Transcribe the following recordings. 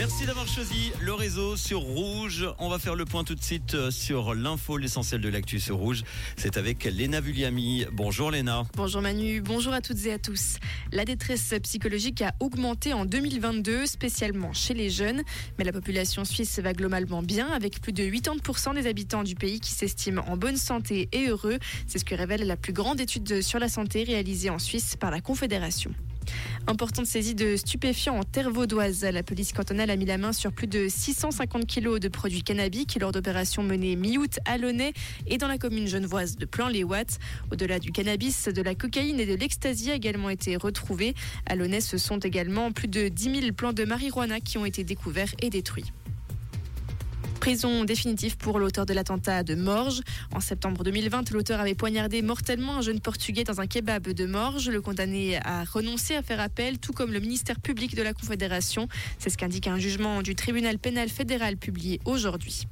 Merci d'avoir choisi le réseau sur Rouge. On va faire le point tout de suite euh, sur l'info, l'essentiel de l'actu sur Rouge. C'est avec Léna Vulliami. Bonjour Léna. Bonjour Manu, bonjour à toutes et à tous. La détresse psychologique a augmenté en 2022, spécialement chez les jeunes. Mais la population suisse va globalement bien, avec plus de 80% des habitants du pays qui s'estiment en bonne santé et heureux. C'est ce que révèle la plus grande étude sur la santé réalisée en Suisse par la Confédération. Importante saisie de stupéfiants en terre vaudoise. La police cantonale a mis la main sur plus de 650 kilos de produits cannabiques lors d'opérations menées mi-août à Launay et dans la commune genevoise de Plan-les-Ouates. Au-delà du cannabis, de la cocaïne et de l'ecstasy a également été retrouvés. À Launay, ce sont également plus de 10 000 plants de marijuana qui ont été découverts et détruits. Prison définitive pour l'auteur de l'attentat de Morges. En septembre 2020, l'auteur avait poignardé mortellement un jeune Portugais dans un kebab de Morges. Le condamné a renoncé à faire appel, tout comme le ministère public de la Confédération. C'est ce qu'indique un jugement du tribunal pénal fédéral publié aujourd'hui.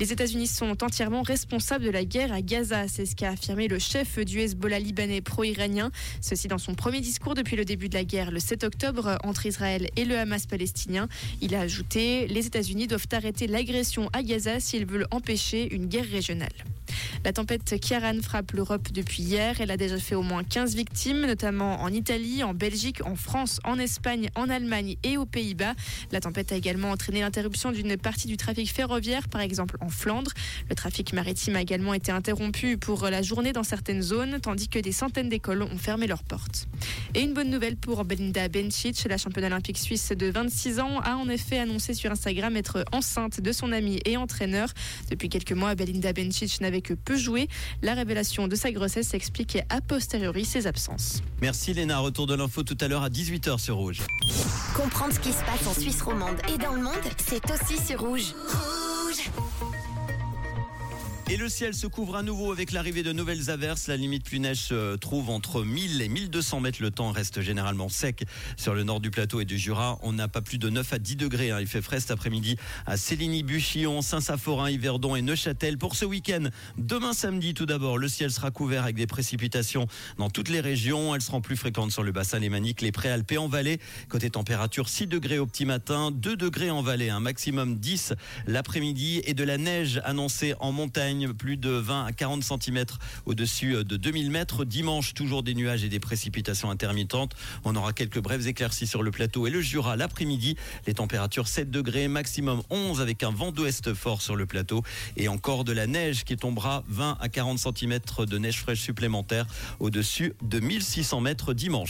Les États-Unis sont entièrement responsables de la guerre à Gaza. C'est ce qu'a affirmé le chef du Hezbollah libanais pro-iranien. Ceci dans son premier discours depuis le début de la guerre le 7 octobre entre Israël et le Hamas palestinien. Il a ajouté Les États-Unis doivent arrêter l'agression à Gaza s'ils veulent empêcher une guerre régionale. La tempête Kiaran frappe l'Europe depuis hier. Elle a déjà fait au moins 15 victimes, notamment en Italie, en Belgique, en France, en Espagne, en Allemagne et aux Pays-Bas. La tempête a également entraîné l'interruption d'une partie du trafic ferroviaire, par exemple en Flandre. Le trafic maritime a également été interrompu pour la journée dans certaines zones, tandis que des centaines d'écoles ont fermé leurs portes. Et une bonne nouvelle pour Belinda Bencic, la championne olympique suisse de 26 ans, a en effet annoncé sur Instagram être enceinte de son ami et entraîneur. Depuis quelques mois, Belinda Bencic n'avait que peu joué. La révélation de sa grossesse explique a posteriori ses absences. Merci Léna. Retour de l'info tout à l'heure à 18h sur Rouge. Comprendre ce qui se passe en Suisse romande et dans le monde, c'est aussi sur Rouge. Et le ciel se couvre à nouveau avec l'arrivée de nouvelles averses. La limite plus neige se trouve entre 1000 et 1200 mètres. Le temps reste généralement sec sur le nord du plateau et du Jura. On n'a pas plus de 9 à 10 degrés. Hein. Il fait frais cet après-midi à Céligny, Buchillon, Saint-Saphorin, Yverdon et Neuchâtel. Pour ce week-end, demain samedi tout d'abord, le ciel sera couvert avec des précipitations dans toutes les régions. Elles seront plus fréquentes sur le bassin lémanique, les préalpes et en vallée. Côté température, 6 degrés au petit matin, 2 degrés en vallée, un maximum 10 l'après-midi et de la neige annoncée en montagne plus de 20 à 40 cm au-dessus de 2000 mètres. Dimanche, toujours des nuages et des précipitations intermittentes. On aura quelques brèves éclaircies sur le plateau et le Jura l'après-midi. Les températures 7 degrés, maximum 11 avec un vent d'ouest fort sur le plateau et encore de la neige qui tombera 20 à 40 cm de neige fraîche supplémentaire au-dessus de 1600 mètres dimanche.